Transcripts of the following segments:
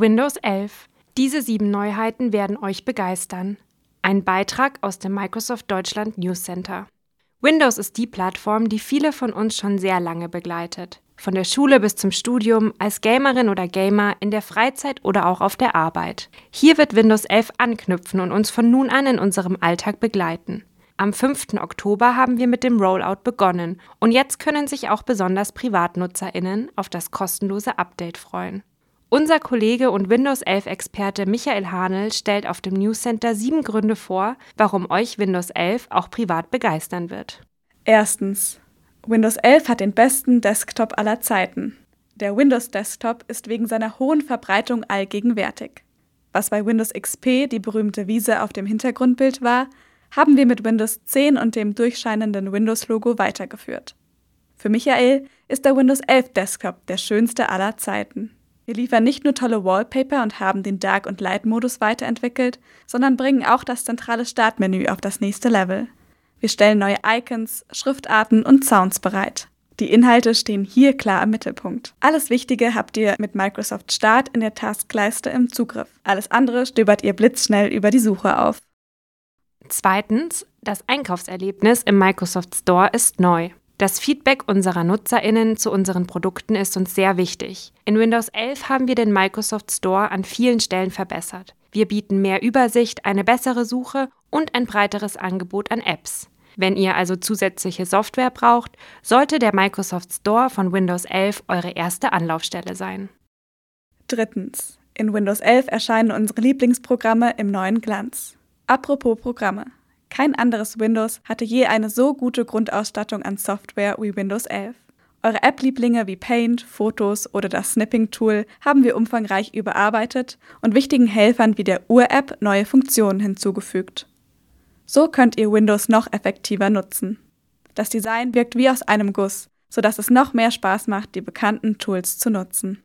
Windows 11. Diese sieben Neuheiten werden euch begeistern. Ein Beitrag aus dem Microsoft Deutschland News Center. Windows ist die Plattform, die viele von uns schon sehr lange begleitet. Von der Schule bis zum Studium, als Gamerin oder Gamer, in der Freizeit oder auch auf der Arbeit. Hier wird Windows 11 anknüpfen und uns von nun an in unserem Alltag begleiten. Am 5. Oktober haben wir mit dem Rollout begonnen und jetzt können sich auch besonders PrivatnutzerInnen auf das kostenlose Update freuen. Unser Kollege und Windows 11-Experte Michael Hanel stellt auf dem News Center sieben Gründe vor, warum euch Windows 11 auch privat begeistern wird. Erstens. Windows 11 hat den besten Desktop aller Zeiten. Der Windows Desktop ist wegen seiner hohen Verbreitung allgegenwärtig. Was bei Windows XP die berühmte Wiese auf dem Hintergrundbild war, haben wir mit Windows 10 und dem durchscheinenden Windows-Logo weitergeführt. Für Michael ist der Windows 11 Desktop der schönste aller Zeiten. Wir liefern nicht nur tolle Wallpaper und haben den Dark- und Light-Modus weiterentwickelt, sondern bringen auch das zentrale Startmenü auf das nächste Level. Wir stellen neue Icons, Schriftarten und Sounds bereit. Die Inhalte stehen hier klar im Mittelpunkt. Alles Wichtige habt ihr mit Microsoft Start in der Taskleiste im Zugriff. Alles andere stöbert ihr blitzschnell über die Suche auf. Zweitens, das Einkaufserlebnis im Microsoft Store ist neu. Das Feedback unserer Nutzerinnen zu unseren Produkten ist uns sehr wichtig. In Windows 11 haben wir den Microsoft Store an vielen Stellen verbessert. Wir bieten mehr Übersicht, eine bessere Suche und ein breiteres Angebot an Apps. Wenn ihr also zusätzliche Software braucht, sollte der Microsoft Store von Windows 11 eure erste Anlaufstelle sein. Drittens. In Windows 11 erscheinen unsere Lieblingsprogramme im neuen Glanz. Apropos Programme. Kein anderes Windows hatte je eine so gute Grundausstattung an Software wie Windows 11. Eure App-Lieblinge wie Paint, Fotos oder das Snipping-Tool haben wir umfangreich überarbeitet und wichtigen Helfern wie der Ur-App neue Funktionen hinzugefügt. So könnt ihr Windows noch effektiver nutzen. Das Design wirkt wie aus einem Guss, sodass es noch mehr Spaß macht, die bekannten Tools zu nutzen.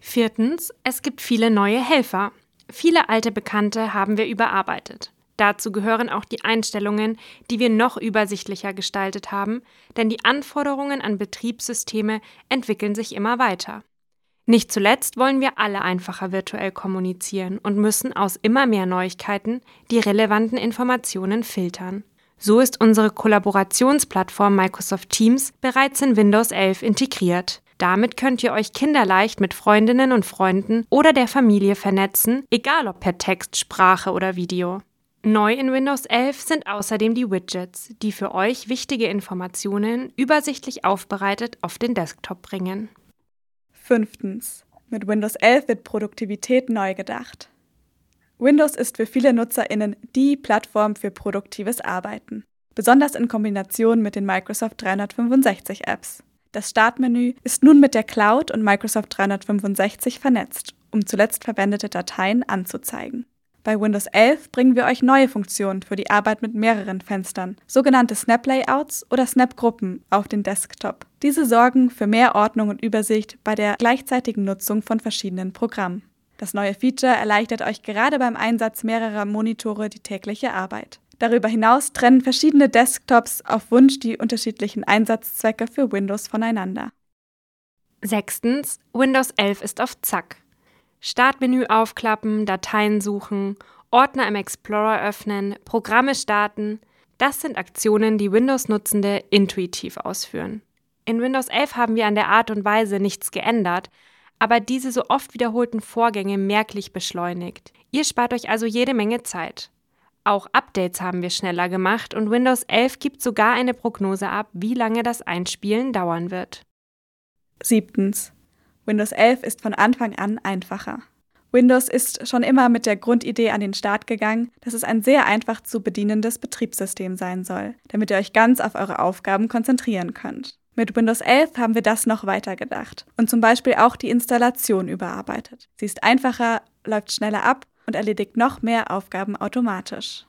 Viertens, es gibt viele neue Helfer. Viele alte Bekannte haben wir überarbeitet. Dazu gehören auch die Einstellungen, die wir noch übersichtlicher gestaltet haben, denn die Anforderungen an Betriebssysteme entwickeln sich immer weiter. Nicht zuletzt wollen wir alle einfacher virtuell kommunizieren und müssen aus immer mehr Neuigkeiten die relevanten Informationen filtern. So ist unsere Kollaborationsplattform Microsoft Teams bereits in Windows 11 integriert. Damit könnt ihr euch kinderleicht mit Freundinnen und Freunden oder der Familie vernetzen, egal ob per Text, Sprache oder Video. Neu in Windows 11 sind außerdem die Widgets, die für euch wichtige Informationen übersichtlich aufbereitet auf den Desktop bringen. Fünftens. Mit Windows 11 wird Produktivität neu gedacht. Windows ist für viele NutzerInnen die Plattform für produktives Arbeiten, besonders in Kombination mit den Microsoft 365 Apps. Das Startmenü ist nun mit der Cloud und Microsoft 365 vernetzt, um zuletzt verwendete Dateien anzuzeigen. Bei Windows 11 bringen wir euch neue Funktionen für die Arbeit mit mehreren Fenstern, sogenannte Snap-Layouts oder Snap-Gruppen auf den Desktop. Diese sorgen für mehr Ordnung und Übersicht bei der gleichzeitigen Nutzung von verschiedenen Programmen. Das neue Feature erleichtert euch gerade beim Einsatz mehrerer Monitore die tägliche Arbeit. Darüber hinaus trennen verschiedene Desktops auf Wunsch die unterschiedlichen Einsatzzwecke für Windows voneinander. Sechstens, Windows 11 ist auf Zack. Startmenü aufklappen, Dateien suchen, Ordner im Explorer öffnen, Programme starten. Das sind Aktionen, die Windows-Nutzende intuitiv ausführen. In Windows 11 haben wir an der Art und Weise nichts geändert, aber diese so oft wiederholten Vorgänge merklich beschleunigt. Ihr spart euch also jede Menge Zeit. Auch Updates haben wir schneller gemacht und Windows 11 gibt sogar eine Prognose ab, wie lange das Einspielen dauern wird. Siebtens. Windows 11 ist von Anfang an einfacher. Windows ist schon immer mit der Grundidee an den Start gegangen, dass es ein sehr einfach zu bedienendes Betriebssystem sein soll, damit ihr euch ganz auf eure Aufgaben konzentrieren könnt. Mit Windows 11 haben wir das noch weiter gedacht und zum Beispiel auch die Installation überarbeitet. Sie ist einfacher, läuft schneller ab und erledigt noch mehr Aufgaben automatisch.